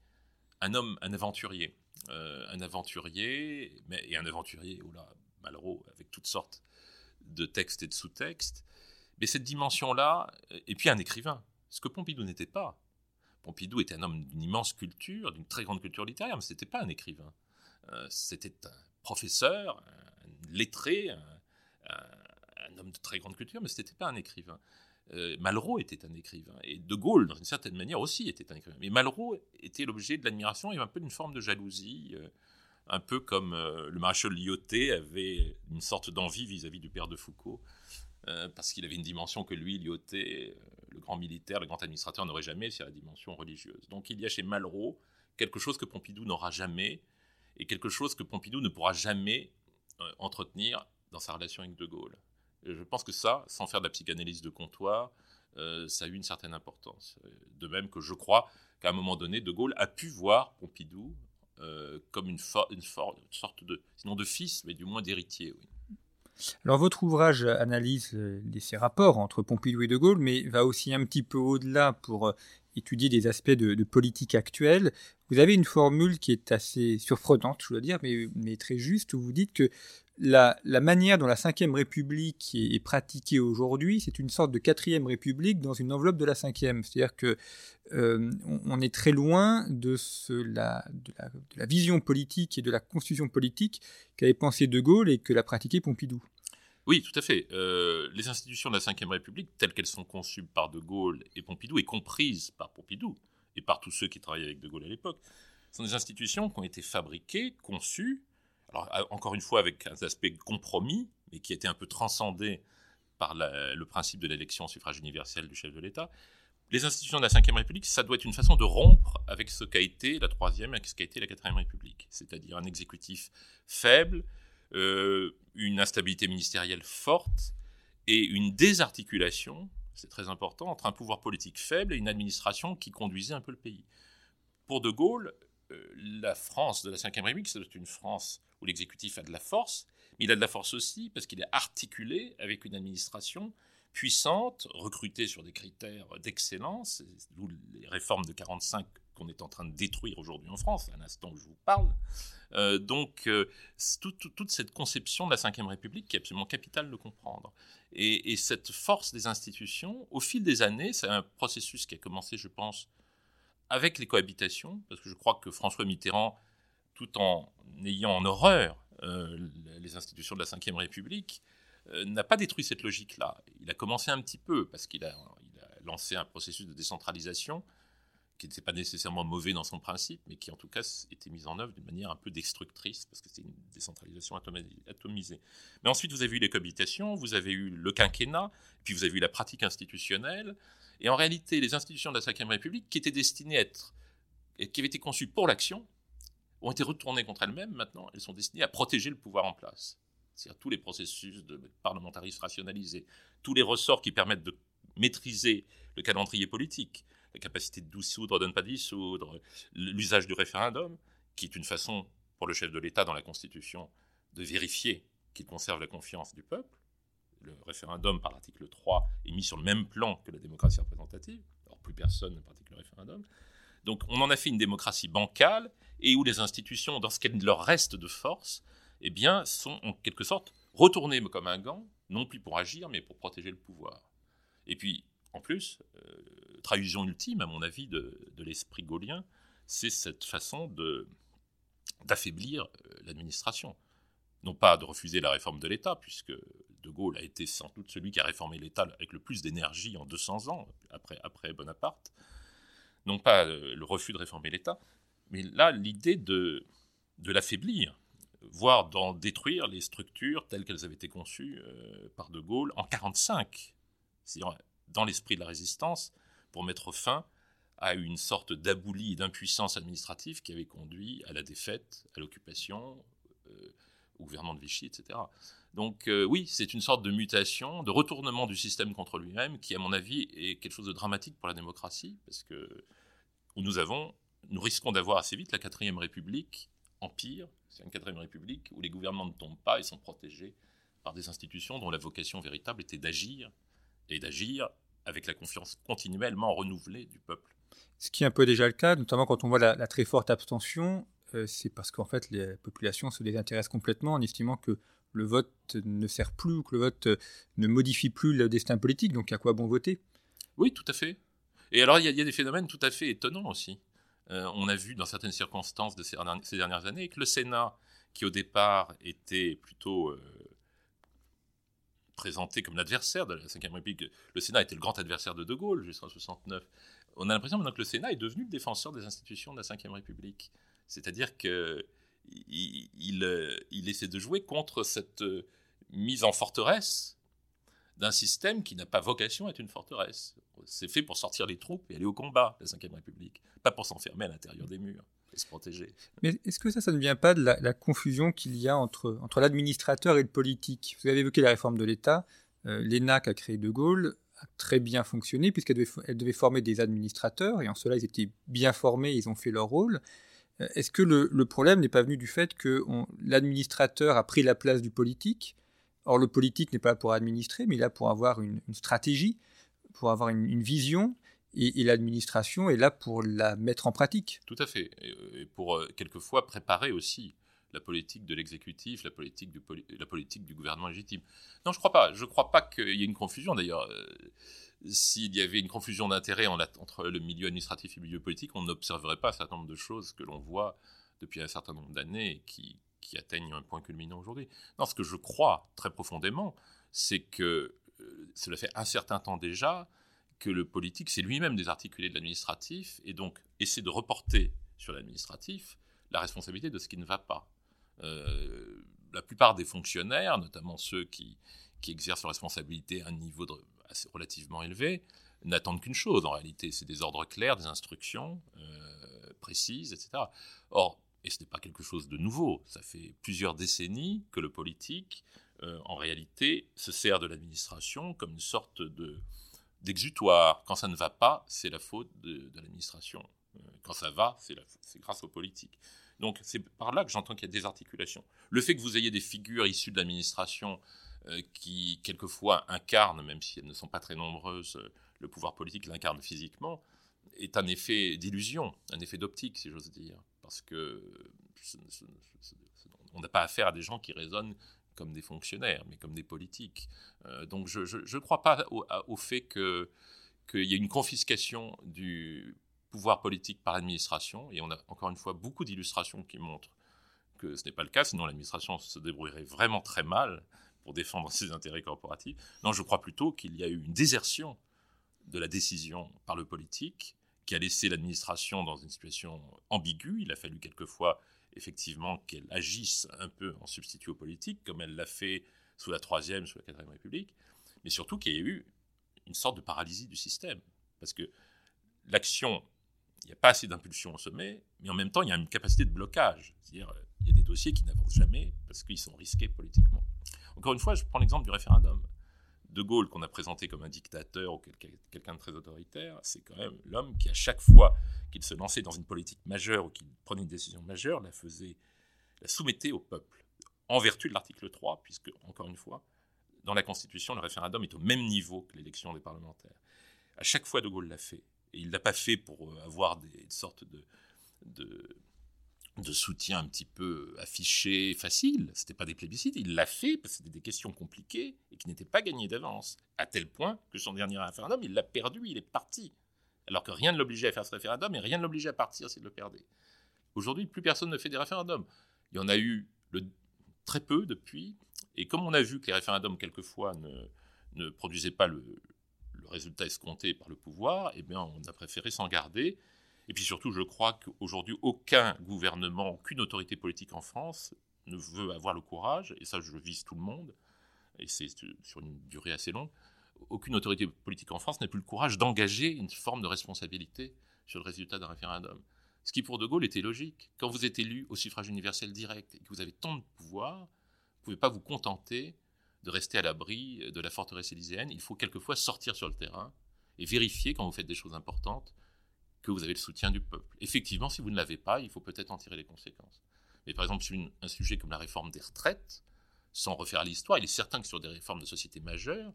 un homme, un aventurier. Euh, un aventurier, mais, et un aventurier, oh là, Malraux, avec toutes sortes de textes et de sous-textes. Mais cette dimension-là, et puis un écrivain, ce que Pompidou n'était pas. Pompidou était un homme d'une immense culture, d'une très grande culture littéraire, mais ce n'était pas un écrivain. Euh, c'était un professeur, un lettré, un, homme de très grande culture, mais ce n'était pas un écrivain. Euh, Malraux était un écrivain, et De Gaulle, dans une certaine manière, aussi était un écrivain. Mais Malraux était l'objet de l'admiration et un peu d'une forme de jalousie. Euh, un peu comme euh, le maréchal Lyoté avait une sorte d'envie vis-à-vis du père de Foucault, parce qu'il avait une dimension que lui, Lyoté, le grand militaire, le grand administrateur, n'aurait jamais, c'est la dimension religieuse. Donc il y a chez Malraux quelque chose que Pompidou n'aura jamais, et quelque chose que Pompidou ne pourra jamais entretenir dans sa relation avec De Gaulle. Je pense que ça, sans faire de la psychanalyse de comptoir, ça a eu une certaine importance. De même que je crois qu'à un moment donné, De Gaulle a pu voir Pompidou euh, comme une, sorte de, sinon de fils, mais du moins d'héritier. Alors votre ouvrage analyse euh, ces rapports entre Pompidou et De Gaulle, mais va aussi un petit peu au-delà pour euh, étudier des aspects de, politique actuelle. Vous avez une formule qui est assez surprenante, je dois dire, mais très juste, où vous dites que la, manière dont la Ve République est, pratiquée aujourd'hui, c'est une sorte de quatrième République dans une enveloppe de la cinquième. C'est-à-dire que euh, on, est très loin de, la, vision politique et de la constitution politique qu'avait pensé De Gaulle et que l'a pratiqué Pompidou. Oui, tout à fait. Euh, les institutions de la Ve République, telles qu'elles sont conçues par De Gaulle et Pompidou, et comprises par Pompidou et par tous ceux qui travaillaient avec De Gaulle à l'époque, sont des institutions qui ont été fabriquées, conçues, alors encore une fois avec un aspect compromis, mais qui été un peu transcendé par le principe de l'élection au suffrage universel du chef de l'État. Les institutions de la Ve République, ça doit être une façon de rompre avec ce qu'a été la Troisième et ce qu'a été la Quatrième République, c'est-à-dire un exécutif faible, euh, une instabilité ministérielle forte et une désarticulation, c'est très important, entre un pouvoir politique faible et une administration qui conduisait un peu le pays. Pour De Gaulle, euh, la France de la Ve République, c'est une France où l'exécutif a de la force, mais il a de la force aussi parce qu'il est articulé avec une administration puissante, recrutée sur des critères d'excellence, d'où les réformes de 45 qu'on est en train de détruire aujourd'hui en France, à l'instant où je vous parle. Euh, donc, euh, toute cette conception de la Ve République qui est absolument capitale de comprendre. Et, et, cette force des institutions, au fil des années, c'est un processus qui a commencé, je pense, avec les cohabitations, parce que je crois que François Mitterrand, tout en ayant en horreur euh, les institutions de la Ve République, euh, n'a pas détruit cette logique-là. Il a commencé un petit peu, parce qu'il a, lancé un processus de décentralisation qui n'était pas nécessairement mauvais dans son principe, mais qui en tout cas était mis en œuvre d'une manière un peu destructrice, parce que c'est une décentralisation atomisée. Mais ensuite, vous avez eu les cohabitations, vous avez eu le quinquennat, puis vous avez eu la pratique institutionnelle, et en réalité, les institutions de la Ve République, qui étaient destinées à être, qui avaient été conçues pour l'action, ont été retournées contre elles-mêmes. Maintenant, elles sont destinées à protéger le pouvoir en place. C'est-à-dire tous les processus de parlementarisme rationalisé, tous les ressorts qui permettent de maîtriser le calendrier politique, la capacité de dissoudre, de ne pas dissoudre, l'usage du référendum, qui est une façon pour le chef de l'État dans la Constitution de vérifier qu'il conserve la confiance du peuple le référendum par l'article 3 est mis sur le même plan que la démocratie représentative. Alors plus personne ne pratique le référendum. Donc on en a fait une démocratie bancale et où les institutions, dans ce qu'elles leur reste de force, eh bien, sont en quelque sorte retournées comme un gant, non plus pour agir, mais pour protéger le pouvoir. Et puis, en plus, euh, trahison ultime, à mon avis, de, l'esprit gaulien, c'est cette façon d'affaiblir euh, l'administration. Non pas de refuser la réforme de l'État, puisque de Gaulle a été sans doute celui qui a réformé l'État avec le plus d'énergie en 200 ans, après, après Bonaparte. Non pas euh, le refus de réformer l'État, mais là, l'idée de, de l'affaiblir, voire d'en détruire les structures telles qu'elles avaient été conçues par De Gaulle en 1945, c'est-à-dire dans l'esprit de la résistance, pour mettre fin à une sorte d'abolie et d'impuissance administrative qui avait conduit à la défaite, à l'occupation, euh, au gouvernement de Vichy, etc. Donc euh, oui, c'est une sorte de mutation, de retournement du système contre lui-même qui, à mon avis, est quelque chose de dramatique pour la démocratie, parce que nous avons, nous risquons d'avoir assez vite la quatrième République empire, c'est une quatrième République où les gouvernements ne tombent pas et sont protégés par des institutions dont la vocation véritable était d'agir et d'agir avec la confiance continuellement renouvelée du peuple. Ce qui est un peu déjà le cas, notamment quand on voit la, très forte abstention, euh, c'est parce qu'en fait les populations se désintéressent complètement en estimant que le vote ne sert plus, que le vote ne modifie plus le destin politique, donc à quoi bon voter? Oui, tout à fait. Et alors il y, a des phénomènes tout à fait étonnants aussi. Euh, on a vu dans certaines circonstances de ces, dernières années que le Sénat, qui au départ était plutôt euh, présenté comme l'adversaire de la Ve République, le Sénat était le grand adversaire de De Gaulle jusqu'en 69, on a l'impression maintenant que le Sénat est devenu le défenseur des institutions de la Ve République. C'est-à-dire qu'il il, euh, essaie de jouer contre cette mise en forteresse d'un système qui n'a pas vocation à être une forteresse. C'est fait pour sortir les troupes et aller au combat, la Ve République, pas pour s'enfermer à l'intérieur des murs et se protéger. Mais est-ce que ça, ça ne vient pas de la, confusion qu'il y a entre, entre l'administrateur et le politique? Vous avez évoqué la réforme de l'État. Euh, L'ENAC a créé De Gaulle a très bien fonctionné puisqu'elle devait, devait, former des administrateurs et en cela ils étaient bien formés, ils ont fait leur rôle. Euh, est-ce que le, problème n'est pas venu du fait que l'administrateur a pris la place du politique? Or le politique n'est pas là pour administrer, mais là pour avoir une, stratégie, pour avoir une, vision, et, l'administration est là pour la mettre en pratique. Tout à fait, et, pour euh, quelquefois préparer aussi la politique de l'exécutif, la politique du, la politique du gouvernement légitime. Non, je ne crois pas. Je ne crois pas qu'il y ait une confusion. D'ailleurs, euh, s'il y avait une confusion d'intérêts entre le milieu administratif et le milieu politique, on n'observerait pas un certain nombre de choses que l'on voit depuis un certain nombre d'années qui, qui atteignent un point culminant aujourd'hui. Non, ce que je crois très profondément, c'est que euh, cela fait un certain temps déjà que le politique, c'est lui-même désarticulé de l'administratif, et donc essaie de reporter sur l'administratif la responsabilité de ce qui ne va pas. Euh, la plupart des fonctionnaires, notamment ceux qui, qui exercent leur responsabilité à un niveau assez relativement élevé, n'attendent qu'une chose en réalité, c'est des ordres clairs, des instructions euh, précises, etc. Or, et ce n'est pas quelque chose de nouveau, ça fait plusieurs décennies que le politique, euh, en réalité, se sert de l'administration comme une sorte de d'exutoire. Quand ça ne va pas, c'est la faute de, l'administration. quand ça va, c'est grâce aux politiques. Donc c'est par là que j'entends qu'il y a des articulations. Le fait que vous ayez des figures issues de l'administration euh, qui, quelquefois, incarnent, même si elles ne sont pas très nombreuses, euh, le pouvoir politique l'incarne physiquement, est un effet d'illusion, un effet d'optique, si j'ose dire. Parce que on n'a pas affaire à des gens qui raisonnent comme des fonctionnaires, mais comme des politiques. Euh, donc je ne crois pas au, au fait qu'il y ait une confiscation du pouvoir politique par l'administration, et on a encore une fois beaucoup d'illustrations qui montrent que ce n'est pas le cas, sinon l'administration se débrouillerait vraiment très mal pour défendre ses intérêts corporatifs. Non, je crois plutôt qu'il y a eu une désertion de la décision par le politique qui a laissé l'administration dans une situation ambiguë. Il a fallu quelquefois effectivement qu'elle agisse un peu en substitut au politique, comme elle l'a fait sous la Troisième, sous la Quatrième République, mais surtout qu'il y a eu une sorte de paralysie du système. Parce que l'action il n'y a pas assez d'impulsion au sommet, mais en même temps, il y a une capacité de blocage. C'est-à-dire, euh, il y a des dossiers qui n'avancent jamais parce qu'ils sont risqués politiquement. Encore une fois, je prends l'exemple du référendum. De Gaulle, qu'on a présenté comme un dictateur ou quelqu'un de très autoritaire, c'est quand même l'homme qui, à chaque fois qu'il se lançait dans une politique majeure ou qu'il prenait une décision majeure, la faisait, la soumettait au peuple, en vertu de l'article 3, puisque, encore une fois, dans la Constitution, le référendum est au même niveau que l'élection des parlementaires. À chaque fois, De Gaulle l'a fait. Et il ne l'a pas fait pour euh, avoir des, sortes de, de, soutien un petit peu affiché, facile. Ce n'était pas des plébiscites. Il l'a fait parce que c'était des questions compliquées et qui n'étaient pas gagnées d'avance. À tel point que son dernier référendum, il l'a perdu, il est parti. Alors que rien ne l'obligeait à faire ce référendum et rien ne l'obligeait à partir s'il le perdait. Aujourd'hui, plus personne ne fait des référendums. Il y en a eu très peu depuis. Et comme on a vu que les référendums, quelquefois, ne, ne produisaient pas le, le résultat escompté par le pouvoir, eh bien, on a préféré s'en garder. Et puis surtout, je crois qu'aujourd'hui, aucun gouvernement, aucune autorité politique en France ne veut avoir le courage, et ça je vise tout le monde, et c'est sur une durée assez longue, aucune autorité politique en France n'a plus le courage d'engager une forme de responsabilité sur le résultat d'un référendum. Ce qui pour De Gaulle était logique. Quand vous êtes élu au suffrage universel direct et que vous avez tant de pouvoir, vous ne pouvez pas vous contenter de rester à l'abri de la forteresse élyséenne. Il faut quelquefois sortir sur le terrain et vérifier quand vous faites des choses importantes que vous avez le soutien du peuple. Effectivement, si vous ne l'avez pas, il faut peut-être en tirer les conséquences. Mais par exemple, sur un sujet comme la réforme des retraites, sans refaire l'histoire, il est certain que sur des réformes de société majeures,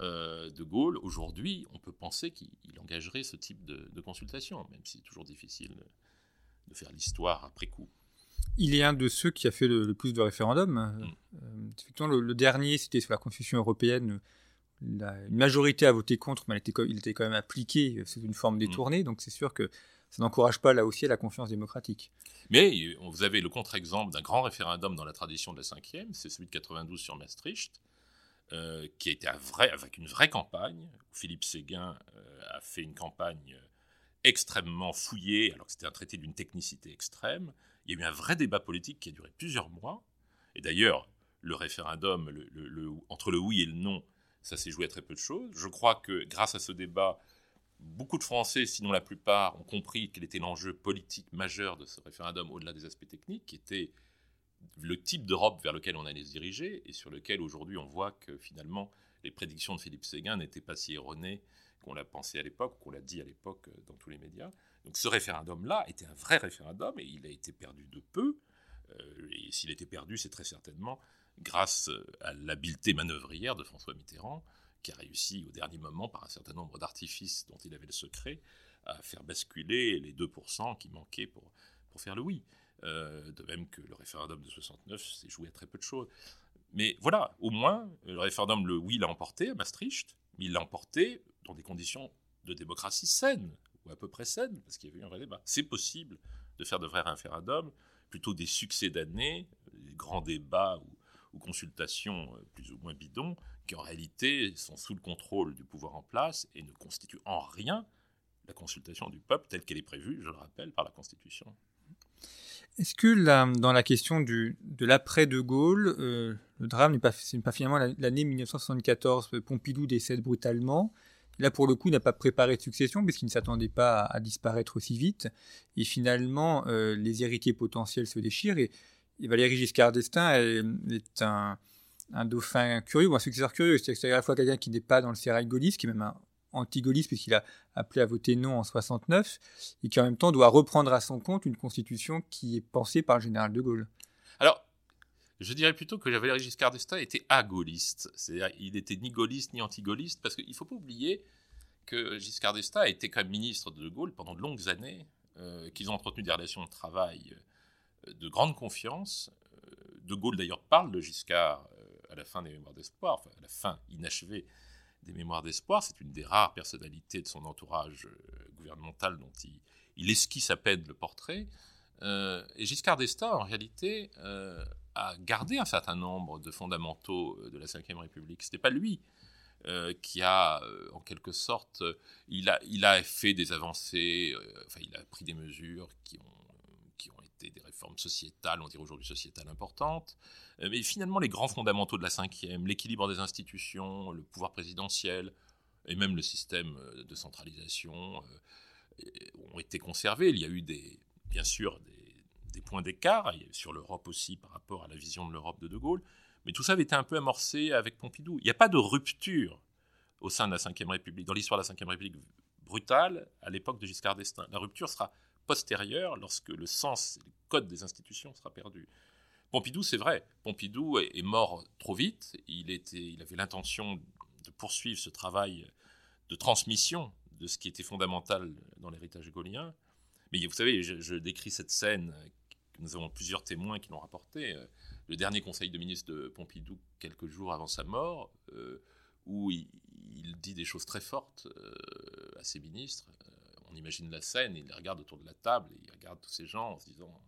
euh, de Gaulle, aujourd'hui, on peut penser qu'il engagerait ce type de, consultation, même si c'est toujours difficile de faire l'histoire après coup. Il est un de ceux qui a fait le, plus de référendums. Mm. Euh, effectivement, le, dernier, c'était sur la Constitution européenne. La, une majorité a voté contre, mais il était, quand même appliqué sous une forme mm. détournée. Donc c'est sûr que ça n'encourage pas là aussi la confiance démocratique. Mais vous avez le contre-exemple d'un grand référendum dans la tradition de la cinquième, c'est celui de 92 sur Maastricht, euh, qui a été un vrai, avec une vraie campagne. Philippe Séguin euh, a fait une campagne extrêmement fouillée, alors que c'était un traité d'une technicité extrême. Il y a eu un vrai débat politique qui a duré plusieurs mois. Et d'ailleurs, le référendum, le, entre le oui et le non, ça s'est joué à très peu de choses. Je crois que grâce à ce débat, beaucoup de Français, sinon la plupart, ont compris quel était l'enjeu politique majeur de ce référendum au-delà des aspects techniques, qui était le type d'Europe vers lequel on allait se diriger et sur lequel aujourd'hui on voit que finalement les prédictions de Philippe Séguin n'étaient pas si erronées qu'on l'a pensé à l'époque, qu'on l'a dit à l'époque euh, dans tous les médias. Donc ce référendum-là était un vrai référendum et il a été perdu de peu. Euh, et s'il était perdu, c'est très certainement grâce euh, à l'habileté manœuvrière de François Mitterrand, qui a réussi au dernier moment, par un certain nombre d'artifices dont il avait le secret, à faire basculer les 2% qui manquaient pour, pour faire le oui. Euh, de même que le référendum de 69 s'est joué à très peu de choses. Mais voilà, au moins, le référendum, le oui, l'a emporté à Maastricht, mais il l'a emporté dans des conditions de démocratie saine, ou à peu près saine, parce qu'il y avait eu un vrai débat. C'est possible de faire de vrais référendums, plutôt des succès d'année, des grands débats ou, ou, consultations euh, plus ou moins bidons, qui en réalité sont sous le contrôle du pouvoir en place et ne constituent en rien la consultation du peuple telle qu'elle est prévue, je le rappelle, par la Constitution. Est-ce que dans la question de l'après-de Gaulle, euh, le drame n'est pas, finalement l'année 1974, Pompidou décède brutalement. Là, pour le coup, n'a pas préparé de succession puisqu'il ne s'attendait pas à, disparaître aussi vite. Et finalement, euh, les héritiers potentiels se déchirent. Et, Valéry Giscard d'Estaing est, un, dauphin curieux, ou un successeur curieux. C'est à la fois quelqu'un qui n'est pas dans le sérail gaulliste, qui est même un anti-gaulliste puisqu'il a appelé à voter non en 69, et qui en même temps doit reprendre à son compte une constitution qui est pensée par le général de Gaulle. Alors, je dirais plutôt que Valéry Giscard d'Estaing était agaulliste. C'est-à-dire il n'était ni gaulliste ni anti-gaulliste, parce qu'il ne faut pas oublier que Giscard d'Estaing a été quand même ministre de De Gaulle pendant de longues années, euh, qu'ils ont entretenu des relations de travail euh, de grande confiance. Euh, de Gaulle d'ailleurs parle de Giscard à la fin des Mémoires d'Espoir, enfin à la fin inachevée des Mémoires d'Espoir. C'est une des rares personnalités de son entourage euh, gouvernemental dont il, esquisse à peine le portrait. Euh, et Giscard d'Estaing, en réalité, euh, a gardé un certain nombre de fondamentaux de la Ve République. Ce n'était pas lui qui a, en quelque sorte, il a, il a fait des avancées, enfin, il a pris des mesures qui ont des réformes sociétales, on dirait aujourd'hui sociétales importantes. Euh, mais finalement, les grands fondamentaux de la cinquième, l'équilibre des institutions, le pouvoir présidentiel et même le système euh, de centralisation euh, ont été conservés. Il y a eu des, bien sûr des, points d'écart sur l'Europe aussi par rapport à la vision de l'Europe de De Gaulle, mais tout ça avait été un peu amorcé avec Pompidou. Il n'y a pas de rupture au sein de la Ve République, dans l'histoire de la Ve République brutale à l'époque de Giscard d'Estaing. La rupture sera postérieure, lorsque le sens, le code des institutions sera perdu. Pompidou, c'est vrai, Pompidou est, mort trop vite, il, était, il avait l'intention de poursuivre ce travail de transmission de ce qui était fondamental dans l'héritage gaulien. Mais vous savez, je, décris cette scène, nous avons plusieurs témoins qui l'ont rapporté, le dernier conseil de ministre de Pompidou quelques jours avant sa mort, euh, où il, dit des choses très fortes euh, à ses ministres on imagine la scène, il regarde autour de la table, il regarde tous ces gens en se disant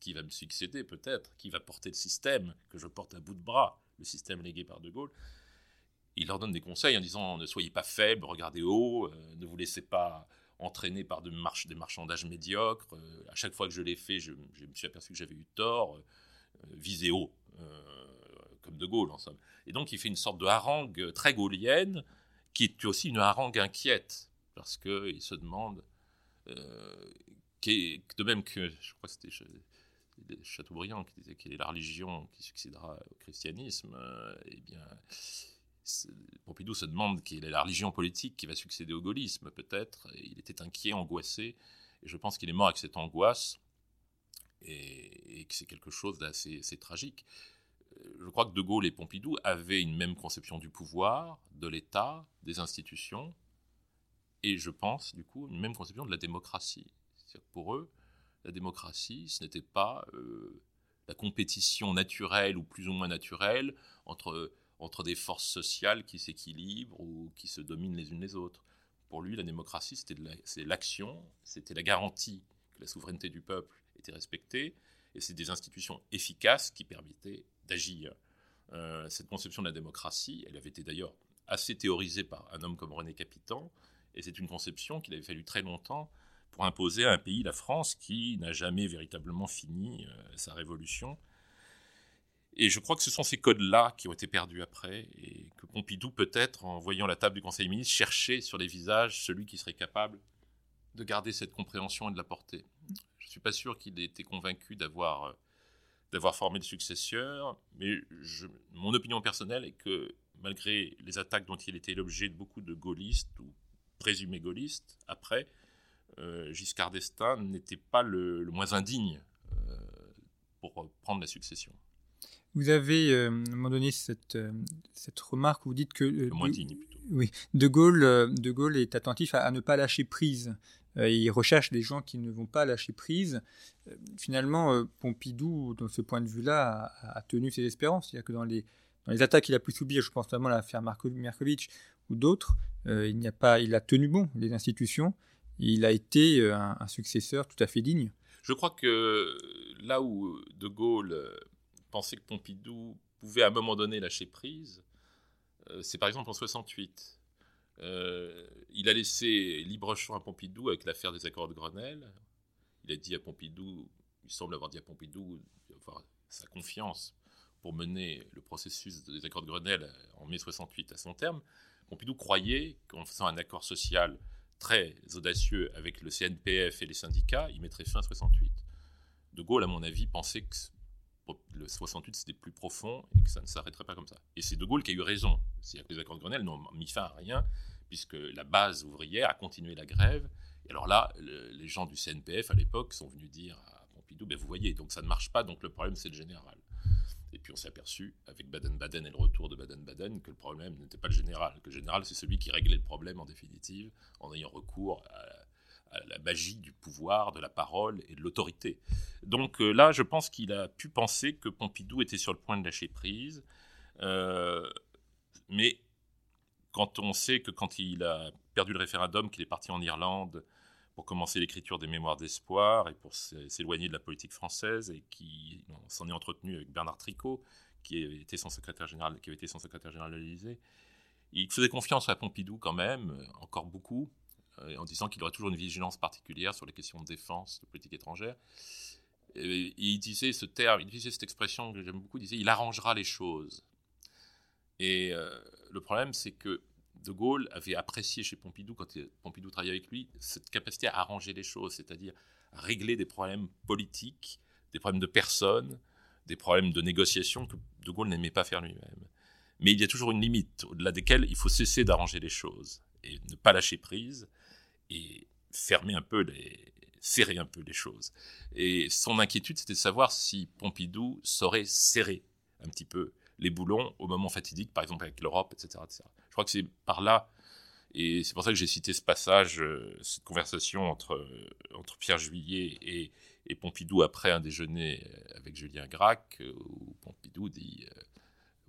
qui va me succéder peut-être, qui va porter le système que je porte à bout de bras, le système légué par De Gaulle. Il leur donne des conseils en disant ne soyez pas faibles, regardez haut, euh, ne vous laissez pas entraîner par de des marchandages médiocres. Euh, à chaque fois que je l'ai fait, je, me suis aperçu que j'avais eu tort. Euh, viser haut, comme De Gaulle en somme. Et donc il fait une sorte de harangue très gaullienne, qui est aussi une harangue inquiète, parce qu'il se demande, de même que, je crois que c'était Chateaubriand qui disait quelle est la religion qui succédera au christianisme, eh bien, Pompidou se demande quelle est la religion politique qui va succéder au gaullisme, peut-être. Il était inquiet, angoissé, et je pense qu'il est mort avec cette angoisse, et, que c'est quelque chose d'assez tragique. Je crois que De Gaulle et Pompidou avaient une même conception du pouvoir, de l'État, des institutions, et je pense, du coup, une même conception de la démocratie. pour eux, la démocratie, ce n'était pas euh, la compétition naturelle ou plus ou moins naturelle entre entre des forces sociales qui s'équilibrent ou qui se dominent les unes les autres. Pour lui, la démocratie, c'était l'action, c'était la garantie que la souveraineté du peuple était respectée, et c'est des institutions efficaces qui permettaient d'agir. Euh, cette conception de la démocratie, elle avait été d'ailleurs assez théorisée par un homme comme René Capitan, et c'est une conception qu'il avait fallu très longtemps pour imposer à un pays, la France, qui n'a jamais véritablement fini euh, sa révolution et je crois que ce sont ces codes-là qui ont été perdus après, et que Pompidou, peut-être, en voyant la table du Conseil des ministres, cherchait sur les visages celui qui serait capable de garder cette compréhension et de la porter. Je ne suis pas sûr qu'il ait été convaincu d'avoir, euh, d'avoir formé le successeur, mais mon opinion personnelle est que malgré les attaques dont il était l'objet de beaucoup de gaullistes ou présumés gaullistes, après, euh, Giscard d'Estaing n'était pas le, moins indigne euh, pour prendre la succession. Vous avez euh, à un moment donné cette, cette remarque où vous dites que euh, de, oui, de Gaulle, de Gaulle est attentif à, ne pas lâcher prise. il recherche des gens qui ne vont pas lâcher prise. finalement, Pompidou, dans ce point de vue-là, a, tenu ses espérances. C'est-à-dire que dans les, dans les attaques qu'il a pu subir, je pense notamment à l'affaire Merkovitch d'autres, il, n'y a pas, il a tenu bon les institutions. Il a été un, un successeur tout à fait digne. Je crois que là où De Gaulle penser que Pompidou pouvait à un moment donné lâcher prise, euh, c'est par exemple en 68. Euh, il a laissé libre choix à Pompidou avec l'affaire des accords de Grenelle. Il a dit à Pompidou, il semble avoir dit à Pompidou avoir sa confiance pour mener le processus des accords de Grenelle en mai 68 à son terme. Pompidou croyait qu'en faisant un accord social très audacieux avec le CNPF et les syndicats, il mettrait fin à 68. De Gaulle, à mon avis, pensait que le 68 c'était plus profond et que ça ne s'arrêterait pas comme ça. Et c'est De Gaulle qui a eu raison. C'est-à-dire que les accords de Grenelle n'ont mis fin à rien, puisque la base ouvrière a continué la grève. Et alors là, les gens du CNPF à l'époque sont venus dire à Pompidou, ben vous voyez, donc ça ne marche pas, donc le problème c'est le général. Et puis on s'est aperçu, avec Baden-Baden et le retour de Baden-Baden, que le problème n'était pas le général, que le général c'est celui qui réglait le problème en définitive, en ayant recours à la magie du pouvoir, de la parole et de l'autorité. Donc euh, là, je pense qu'il a pu penser que Pompidou était sur le point de lâcher prise. Euh, mais quand on sait que quand il a perdu le référendum, qu'il est parti en Irlande pour commencer l'écriture des mémoires d'espoir et pour s'éloigner de la politique française et qui s'en est entretenu avec Bernard Tricot, qui avait été son secrétaire général de l'Élysée. Il faisait confiance à Pompidou quand même, encore beaucoup, euh, en disant qu'il aurait toujours une vigilance particulière sur les questions de défense, de politique étrangère. Il disait ce terme, il disait cette expression que j'aime beaucoup, il disait il arrangera les choses. Et euh, le problème, c'est que De Gaulle avait apprécié chez Pompidou, quand Pompidou travaillait avec lui, cette capacité à arranger les choses, c'est-à-dire régler des problèmes politiques, des problèmes de personnes, des problèmes de négociation que De Gaulle n'aimait pas faire lui-même. Mais il y a toujours une limite au-delà desquelles il faut cesser d'arranger les choses et ne pas lâcher prise et fermer un peu les, serrer un peu les choses. Et son inquiétude, c'était de savoir si Pompidou saurait serrer un petit peu les boulons au moment fatidique, par exemple avec l'Europe, etc., Je crois que c'est par là, et c'est pour ça que j'ai cité ce passage, euh, cette conversation entre, entre Pierre Juillet et, et, Pompidou après un déjeuner avec Julien Gracq, euh, où Pompidou dit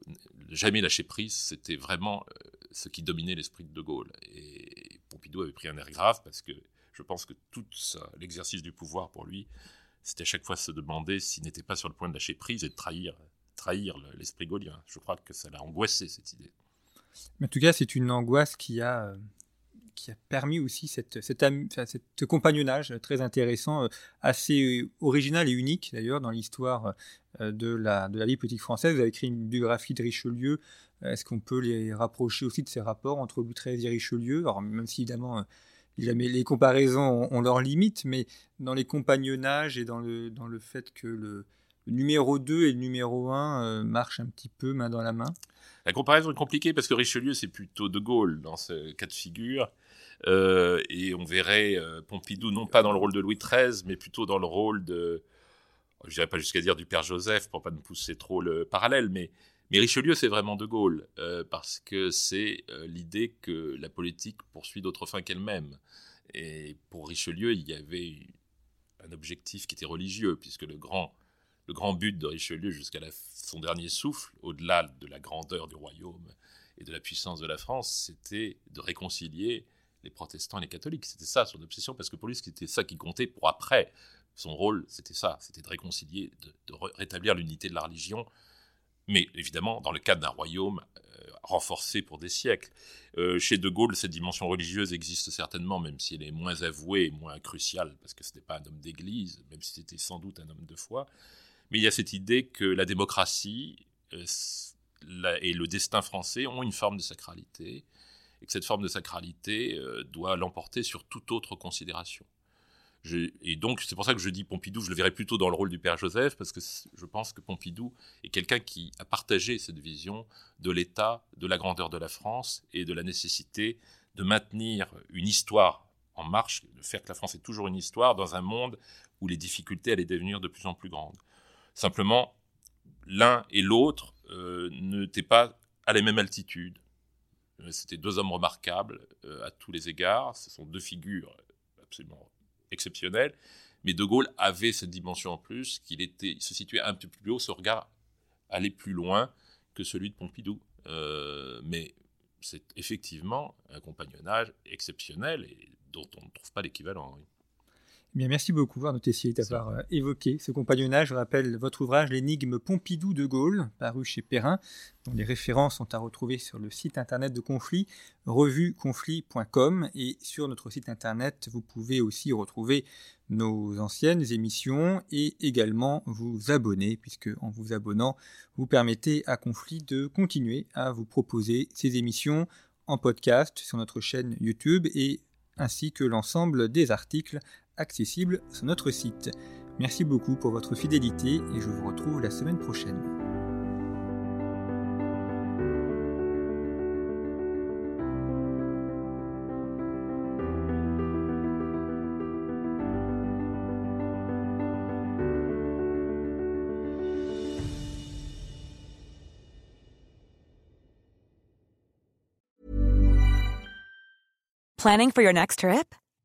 euh, jamais lâcher prise, c'était vraiment ce qui dominait l'esprit de De Gaulle. Et Pompidou avait pris un air grave parce que je pense que tout l'exercice du pouvoir pour lui, c'était à chaque fois se demander s'il n'était pas sur le point de lâcher prise et de trahir, trahir l'esprit gaulien. Je crois que ça l'a angoissé cette idée. En tout cas, c'est une angoisse qui a, qui a permis aussi cette, cette, ce compagnonnage très intéressant, assez original et unique d'ailleurs dans l'histoire de la, de la vie politique française. Vous avez écrit une biographie de Richelieu. Est-ce qu'on peut les rapprocher aussi de ces rapports entre Louis et Richelieu? Alors, même si évidemment les comparaisons ont, leurs limites, mais dans les compagnonnages et dans le, dans le fait que le, numéro 2 et le numéro 1 euh, marchent un petit peu main dans la main La comparaison est compliquée parce que Richelieu, c'est plutôt De Gaulle dans ce cas de figure. Euh, et on verrait euh, Pompidou non pas dans le rôle de Louis XIII, mais plutôt dans le rôle de, je dirais pas jusqu'à dire du père Joseph pour pas nous pousser trop le parallèle, mais mais Richelieu, c'est vraiment De Gaulle, parce que c'est l'idée que la politique poursuit d'autres fins qu'elle-même. Et pour Richelieu, il y avait un objectif qui était religieux, puisque le grand, le grand but de Richelieu jusqu'à son dernier souffle, au-delà de la grandeur du royaume et de la puissance de la France, c'était de réconcilier les protestants et les catholiques. C'était ça son obsession, parce que pour lui, c'était ça qui comptait pour après. Son rôle, c'était ça, c'était de réconcilier, de rétablir l'unité de la religion mais évidemment dans le cadre d'un royaume euh, renforcé pour des siècles. Euh, chez De Gaulle, cette dimension religieuse existe certainement, même si elle est moins avouée, moins cruciale, parce que ce n'était pas un homme d'église, même si c'était sans doute un homme de foi. Mais il y a cette idée que la démocratie euh, et le destin français ont une forme de sacralité, et que cette forme de sacralité doit l'emporter sur toute autre considération et donc, c'est pour ça que je dis Pompidou, je le verrais plutôt dans le rôle du père Joseph, parce que je pense que Pompidou est quelqu'un qui a partagé cette vision de l'État, de la grandeur de la France et de la nécessité de maintenir une histoire en marche, de faire que la France ait toujours une histoire dans un monde où les difficultés allaient devenir de plus en plus grandes. Simplement, l'un et l'autre euh, n'étaient pas à la même altitude. Euh, c'était deux hommes remarquables euh, à tous les égards. Ce sont deux figures absolument exceptionnel. Mais De Gaulle avait cette dimension en plus, qu'il était, se situait un peu plus haut, ce regard allait plus loin que celui de Pompidou. Mais c'est effectivement un compagnonnage exceptionnel et dont on ne trouve pas l'équivalent. Eh merci beaucoup, Arnaud Tessier, d'avoir euh, évoqué ce compagnonnage. Je rappelle votre ouvrage L'énigme Pompidou de Gaulle, paru chez Perrin, dont les références sont à retrouver sur le site internet de Conflit, revueconflit.com. Et sur notre site internet, vous pouvez aussi retrouver nos anciennes émissions et également vous abonner, puisque en vous abonnant, vous permettez à Conflit de continuer à vous proposer ces émissions en podcast sur notre chaîne YouTube et ainsi que l'ensemble des articles accessible sur notre site. Merci beaucoup pour votre fidélité et je vous retrouve la semaine prochaine. Planning for your next trip?